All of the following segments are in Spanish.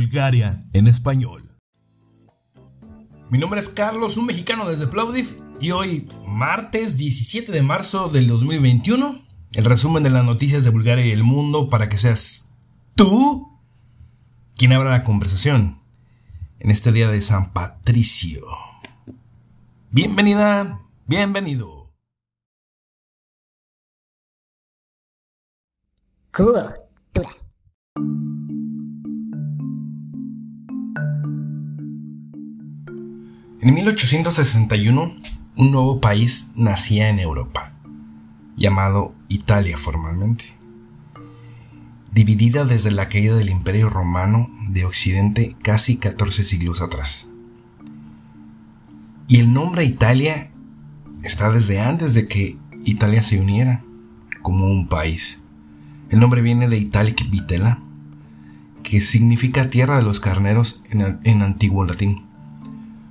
Bulgaria en español. Mi nombre es Carlos, un mexicano desde Plovdiv, y hoy, martes 17 de marzo del 2021, el resumen de las noticias de Bulgaria y el mundo para que seas tú quien abra la conversación en este día de San Patricio. Bienvenida, bienvenido. Cultura. En 1861, un nuevo país nacía en Europa, llamado Italia formalmente. Dividida desde la caída del Imperio Romano de Occidente casi 14 siglos atrás. Y el nombre Italia está desde antes de que Italia se uniera como un país. El nombre viene de Italic Vitela, que significa tierra de los carneros en, antiguo latín,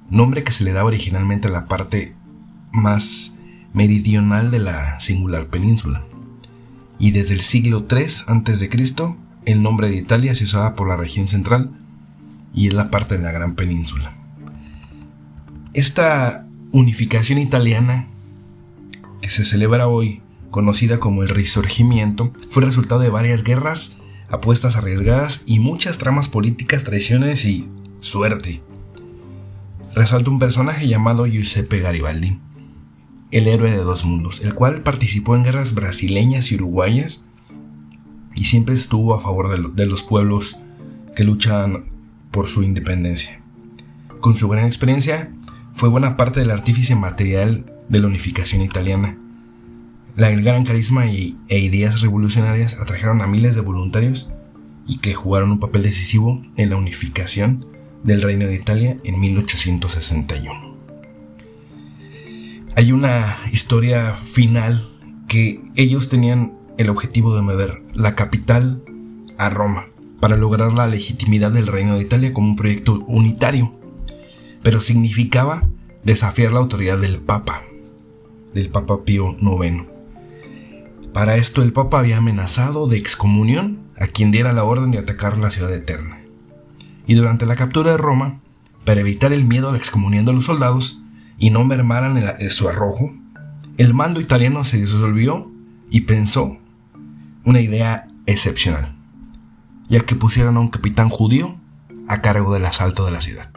nombre que se le da originalmente a la parte más meridional de la singular península. Y desde el siglo III a.C., el nombre de Italia se usaba por la región central y es la parte de la gran península. Esta unificación italiana que se celebra hoy conocida como el Resurgimiento, fue resultado de varias guerras, apuestas arriesgadas y muchas tramas políticas, traiciones y suerte. Resalta un personaje llamado Giuseppe Garibaldi, el héroe de dos mundos, el cual participó en guerras brasileñas y uruguayas y siempre estuvo a favor de, los pueblos que luchan por su independencia. Con su gran experiencia, fue buena parte del artífice material de la unificación italiana la gran carisma y, e ideas revolucionarias atrajeron a miles de voluntarios y que jugaron un papel decisivo en la unificación del Reino de Italia en 1861. Hay una historia final que ellos tenían el objetivo de mover la capital a Roma para lograr la legitimidad del Reino de Italia como un proyecto unitario, pero significaba desafiar la autoridad del Papa, del Papa Pío IX. Para esto el Papa había amenazado de excomunión a quien diera la orden de atacar la ciudad eterna. Y durante la captura de Roma, para evitar el miedo a la excomunión de los soldados y no mermaran en su arrojo, el mando italiano se disolvió y pensó una idea excepcional, ya que pusieron a un capitán judío a cargo del asalto de la ciudad.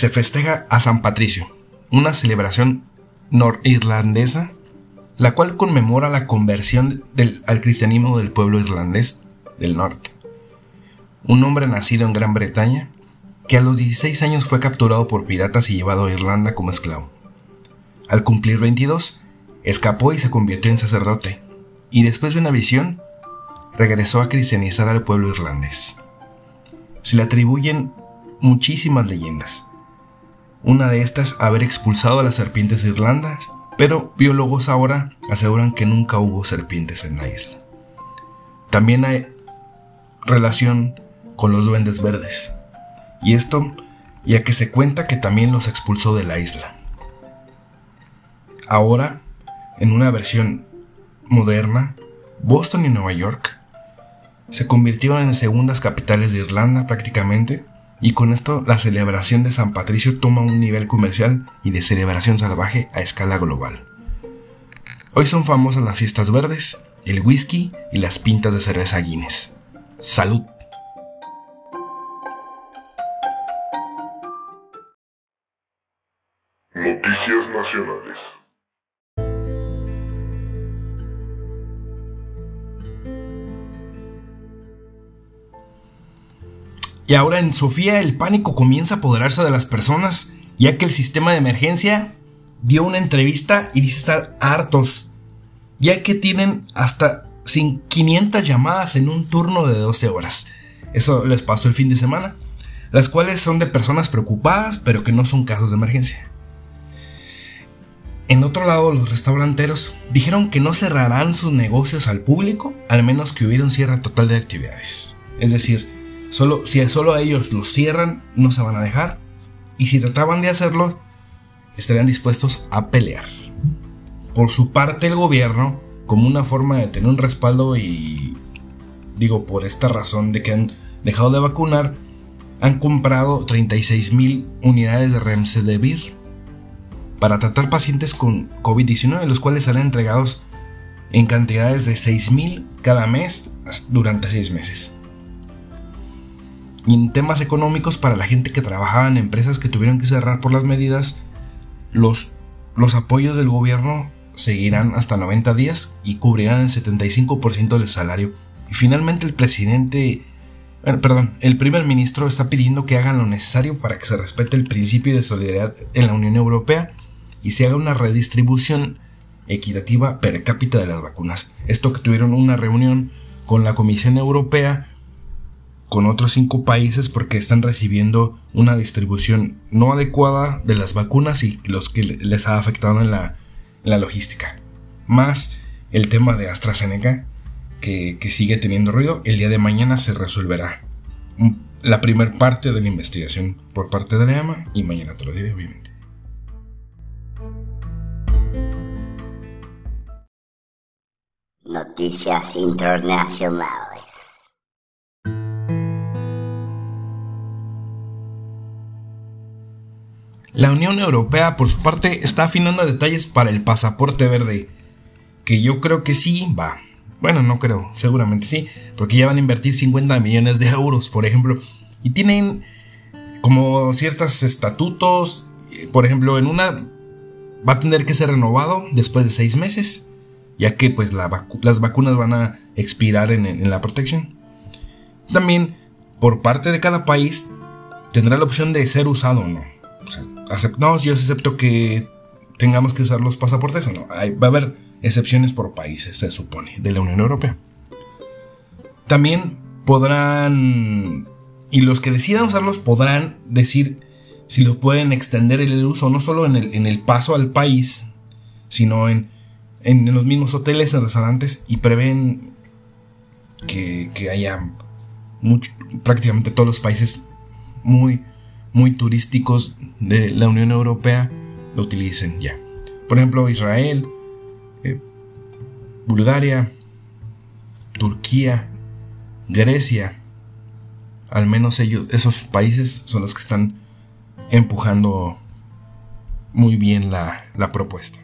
Se festeja a San Patricio, una celebración norirlandesa, la cual conmemora la conversión al cristianismo del pueblo irlandés del norte. Un hombre nacido en Gran Bretaña, que a los 16 años fue capturado por piratas y llevado a Irlanda como esclavo. Al cumplir 22, escapó y se convirtió en sacerdote, y después de una visión, regresó a cristianizar al pueblo irlandés. Se le atribuyen muchísimas leyendas. Una de estas, haber expulsado a las serpientes de Irlanda, pero biólogos ahora aseguran que nunca hubo serpientes en la isla. También hay relación con los duendes verdes, y esto ya que se cuenta que también los expulsó de la isla. Ahora, en una versión moderna, Boston y Nueva York se convirtieron en segundas capitales de Irlanda prácticamente y con esto la celebración de San Patricio toma un nivel comercial y de celebración salvaje a escala global. Hoy son famosas las fiestas verdes, el whisky y las pintas de cerveza Guinness. ¡Salud! Noticias Nacionales. Y ahora en Sofía el pánico comienza a apoderarse de las personas, ya que el sistema de emergencia dio una entrevista y dice estar hartos, ya que tienen hasta 500 llamadas en un turno de 12 horas. Eso les pasó el fin de semana, las cuales son de personas preocupadas, pero que no son casos de emergencia. En otro lado, los restauranteros dijeron que no cerrarán sus negocios al público, al menos que hubiera un cierre total de actividades. Es decir, Solo, si solo a ellos los cierran, no se van a dejar. y si trataban de hacerlo, estarían dispuestos a pelear. Por su parte, el gobierno, como una forma de tener un respaldo y digo por esta razón de que han dejado de vacunar, han comprado 36 mil unidades de Remdesivir para tratar pacientes con COVID-19, los cuales serán entregados en cantidades de 6 mil cada mes durante 6 meses. Y en temas económicos, para la gente que trabajaba en empresas que tuvieron que cerrar por las medidas, los, los apoyos del gobierno seguirán hasta 90 días y cubrirán el 75% del salario. Y finalmente el presidente perdón, el primer ministro está pidiendo que hagan lo necesario para que se respete el principio de solidaridad en la Unión Europea y se haga una redistribución equitativa per cápita de las vacunas. Esto que tuvieron una reunión con la Comisión Europea, con otros cinco países porque están recibiendo una distribución no adecuada de las vacunas y los que les ha afectado en la, la logística. Más el tema de AstraZeneca, que, sigue teniendo ruido, el día de mañana se resolverá la primera parte de la investigación por parte de la EMA y mañana te lo diré, obviamente. Noticias Internacionales. La Unión Europea, por su parte, está afinando detalles para el pasaporte verde, que yo creo que sí va, bueno, no creo, seguramente sí, porque ya van a invertir 50 millones de euros, por ejemplo, y tienen como ciertos estatutos, por ejemplo, en una va a tener que ser renovado después de seis meses, ya que pues las vacunas van a expirar en, la protección. También, por parte de cada país, tendrá la opción de ser usado o no. No, yo acepto que tengamos que usar los pasaportes o no. va a haber excepciones por países, se supone, de la Unión Europea. También podrán, y los que decidan usarlos podrán decir si lo pueden extender el uso no solo en el, paso al país, sino en, en, los mismos hoteles, en restaurantes, y prevén que, haya prácticamente todos los países muy, muy turísticos de la Unión Europea lo utilicen ya. Por ejemplo, Israel, Bulgaria, Turquía, Grecia, al menos ellos, esos países son los que están empujando muy bien la, la propuesta.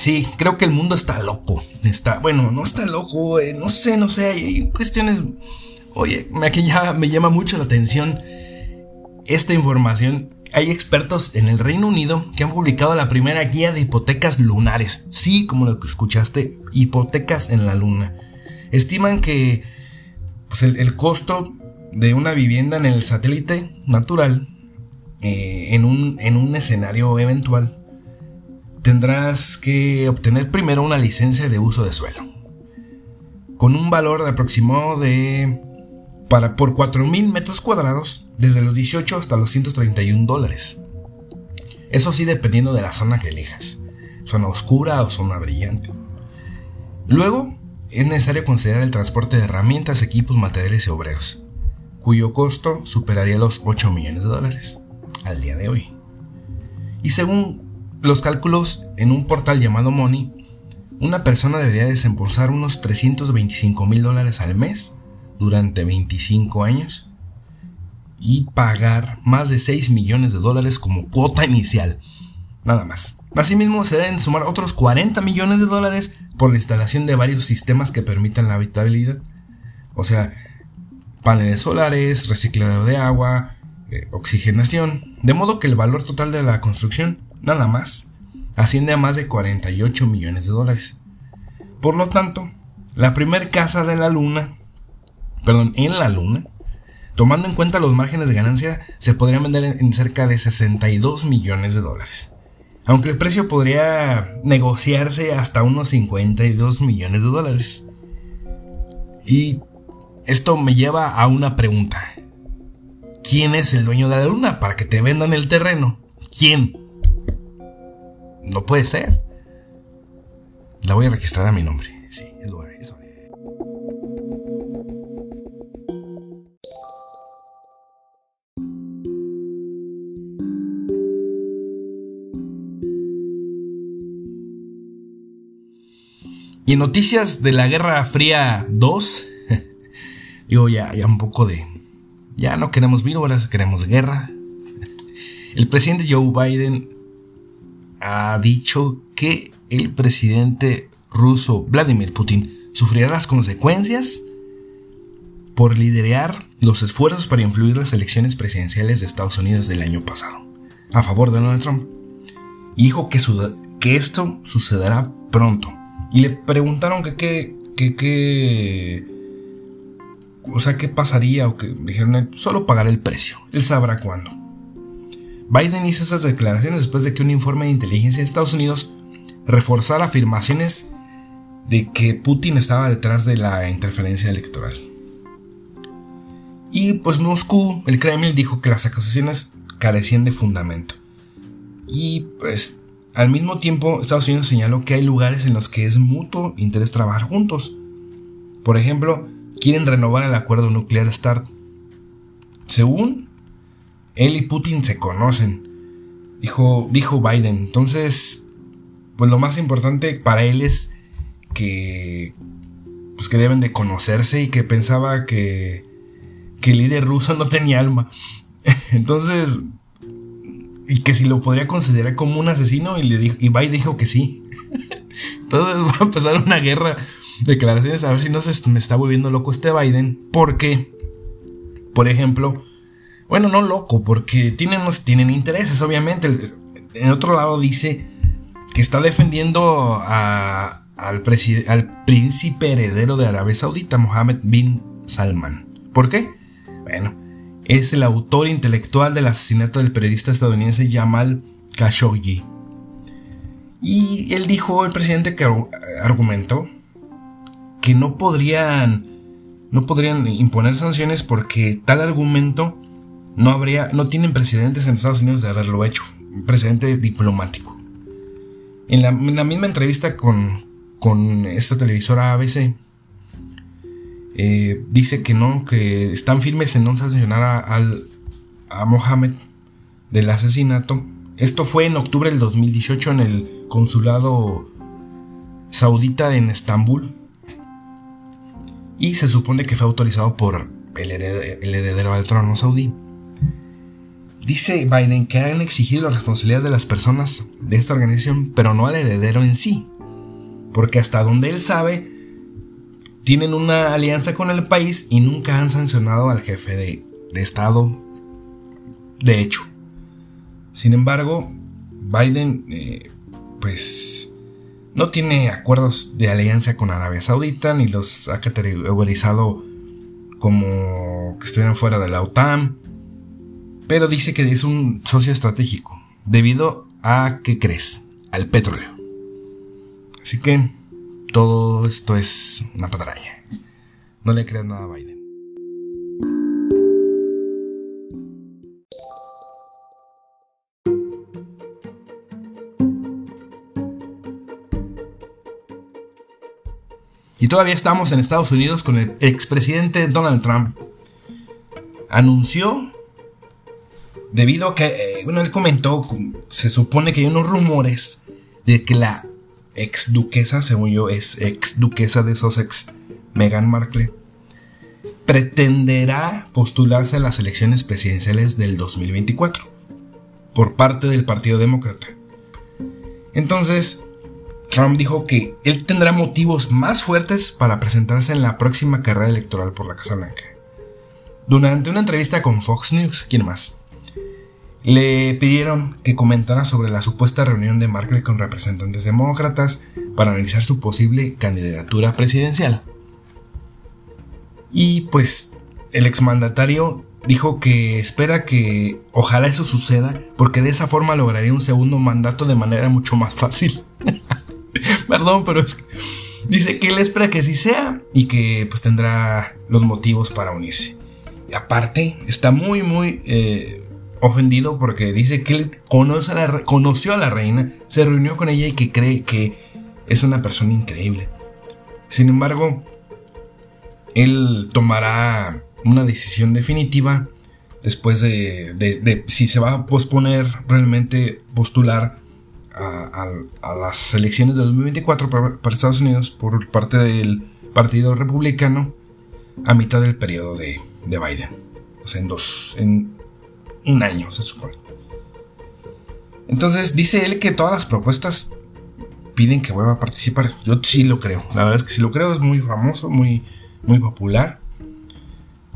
Sí, creo que el mundo está loco. Está, bueno, no está loco, eh, no sé, no sé, hay cuestiones... Oye, aquí ya me llama mucho la atención esta información. Hay expertos en el Reino Unido que han publicado la primera guía de hipotecas lunares. Sí, como lo que escuchaste, hipotecas en la luna. Estiman que pues, el, costo de una vivienda en el satélite natural, eh, en, un, en un escenario eventual, tendrás que obtener primero una licencia de uso de suelo. Con un valor aproximado de... Para, por 4.000 metros cuadrados, desde los 18 hasta los 131 dólares. Eso sí dependiendo de la zona que elijas. Zona oscura o zona brillante. Luego, es necesario considerar el transporte de herramientas, equipos, materiales y obreros, cuyo costo superaría los 8 millones de dólares al día de hoy. Y según los cálculos en un portal llamado Money, una persona debería desembolsar unos 325 mil dólares al mes durante 25 años y pagar más de 6 millones de dólares como cuota inicial. Nada más. Asimismo, se deben sumar otros 40 millones de dólares por la instalación de varios sistemas que permitan la habitabilidad. O sea, paneles solares, reciclado de agua, eh, oxigenación. De modo que el valor total de la construcción nada más, asciende a más de 48 millones de dólares. Por lo tanto, la primera casa de la luna, perdón, en la luna, tomando en cuenta los márgenes de ganancia, se podría vender en cerca de 62 millones de dólares. Aunque el precio podría negociarse hasta unos 52 millones de dólares. Y esto me lleva a una pregunta. ¿Quién es el dueño de la luna para que te vendan el terreno? ¿Quién? No puede ser. La voy a registrar a mi nombre. Sí, es eso. Y en noticias de la Guerra Fría 2, digo ya, ya un poco de... Ya no queremos virus, queremos guerra. El presidente Joe Biden ha dicho que el presidente ruso Vladimir Putin sufrirá las consecuencias por liderar los esfuerzos para influir las elecciones presidenciales de Estados Unidos del año pasado, a favor de Donald Trump. Y dijo que, esto sucederá pronto. Y le preguntaron que qué, que, o sea, qué pasaría o que dijeron, solo pagar el precio, él sabrá cuándo. Biden hizo esas declaraciones después de que un informe de inteligencia de Estados Unidos reforzara afirmaciones de que Putin estaba detrás de la interferencia electoral. Y pues Moscú, el Kremlin dijo que las acusaciones carecían de fundamento. Y pues al mismo tiempo, Estados Unidos señaló que hay lugares en los que es mutuo interés trabajar juntos. Por ejemplo, quieren renovar el acuerdo nuclear START. Según él y Putin se conocen, dijo, dijo Biden. Entonces, pues lo más importante para él es que, pues que deben de conocerse y que pensaba que, que el líder ruso no tenía alma. Entonces, y que si lo podría considerar como un asesino y le dijo, y Biden dijo que sí. Entonces va a empezar una guerra de declaraciones a ver si no se me está volviendo loco este Biden. Porque, por ejemplo, bueno, no loco, porque tienen, intereses, obviamente. En otro lado dice que está defendiendo al príncipe heredero de Arabia Saudita, Mohammed bin Salman. ¿Por qué? Bueno, es el autor intelectual del asesinato del periodista estadounidense Jamal Khashoggi. Y él dijo, el presidente que argumentó, que no podrían, no podrían imponer sanciones porque tal argumento no habría, no tienen precedentes en Estados Unidos de haberlo hecho, un precedente diplomático. En la, misma entrevista con, con esta televisora ABC, eh, dice que no, que están firmes en no sancionar a, a Mohammed del asesinato. Esto fue en octubre del 2018 en el consulado saudita en Estambul. Y se supone que fue autorizado por el heredero, del trono saudí. Dice Biden que han exigido la responsabilidad de las personas de esta organización, pero no al heredero en sí. Porque hasta donde él sabe, tienen una alianza con el país y nunca han sancionado al jefe de, Estado. De hecho. Sin embargo, Biden, eh, pues, no tiene acuerdos de alianza con Arabia Saudita, ni los ha categorizado como que estuvieran fuera de la OTAN, pero dice que es un socio estratégico, debido a, ¿qué crees? Al petróleo. Así que todo esto es una patraña. No le creas nada a Biden. Y todavía estamos en Estados Unidos con el expresidente Donald Trump. Anunció, debido a que, eh, bueno, él comentó, se supone que hay unos rumores de que la ex duquesa, según yo, es ex duquesa de Sussex, Meghan Markle, pretenderá postularse a las elecciones presidenciales del 2024 por parte del Partido Demócrata. Entonces, Trump dijo que él tendrá motivos más fuertes para presentarse en la próxima carrera electoral por la Casa Blanca. Durante una entrevista con Fox News, ¿quién más? Le pidieron que comentara sobre la supuesta reunión de Markle con representantes demócratas para analizar su posible candidatura presidencial. Y pues el exmandatario dijo que espera que ojalá eso suceda porque de esa forma lograría un segundo mandato de manera mucho más fácil. Perdón, pero es dice que él espera que así sea y que pues tendrá los motivos para unirse. Y aparte, está muy, muy eh, ofendido porque dice que él conoce a conoció a la reina, se reunió con ella y que cree que es una persona increíble. Sin embargo, él tomará una decisión definitiva después de, si se va a posponer realmente postular a, las elecciones de 2024 para, Estados Unidos por parte del Partido Republicano a mitad del periodo de, de Biden. O sea, en dos, en un año, se supone. Entonces dice él que todas las propuestas piden que vuelva a participar. Yo sí lo creo. La verdad es que sí lo creo. Es muy famoso, muy, muy popular.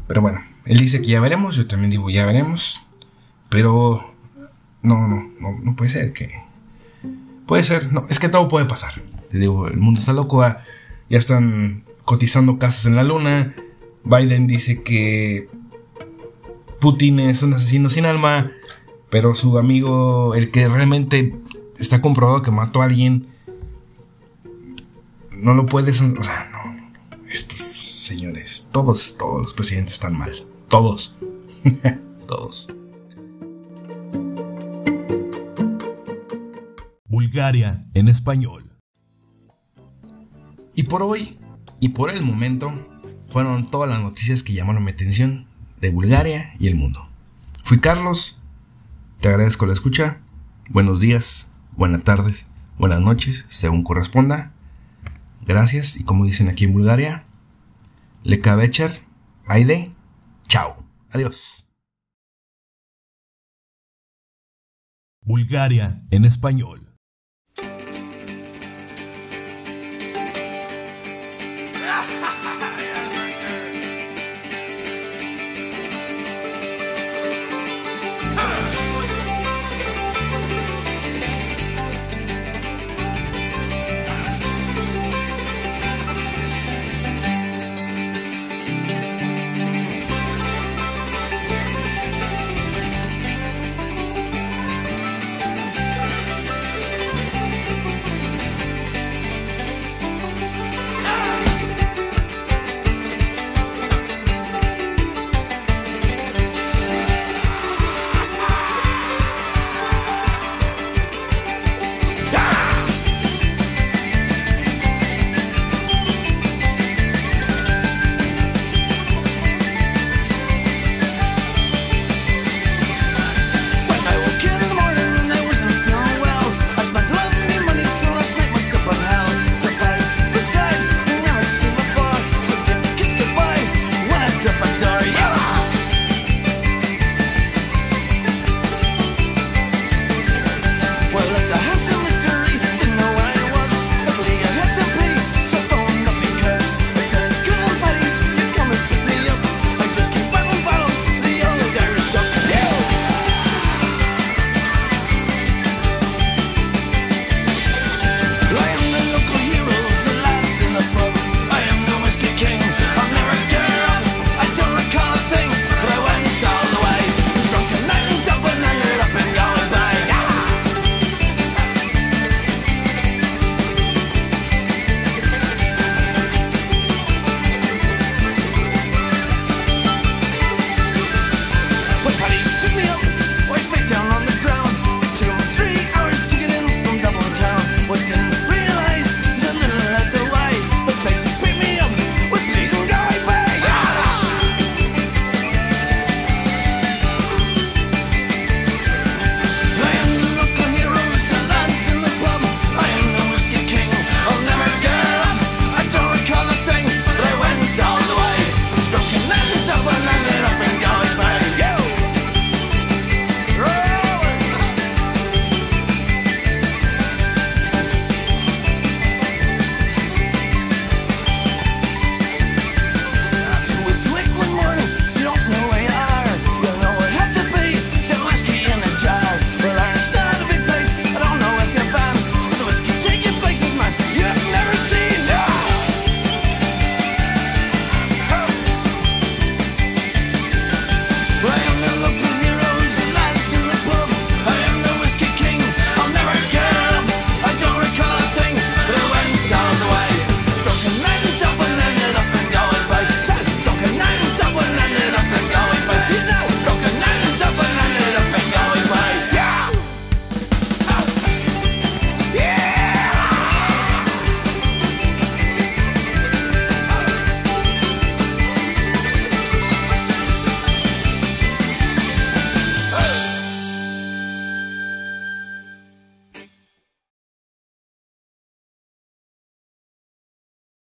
Pero bueno, él dice que ya veremos. Yo también digo ya veremos. Pero no, no, no, puede ser que. Puede ser, no, es que todo puede pasar. Te digo, el mundo está loco. Ah, ya están cotizando casas en la luna. Biden dice que Putin es un asesino sin alma, pero su amigo, el que realmente está comprobado que mató a alguien, no lo puedes... O sea, no. Estos señores, todos, todos los presidentes están mal. Todos. todos. Bulgaria en español. Y por hoy, y por el momento, fueron todas las noticias que llamaron mi atención de Bulgaria y el mundo. Fui Carlos, te agradezco la escucha, buenos días, buenas tardes, buenas noches, según corresponda. Gracias y como dicen aquí en Bulgaria, Lekavecher, Aide, chao, adiós. Bulgaria en español.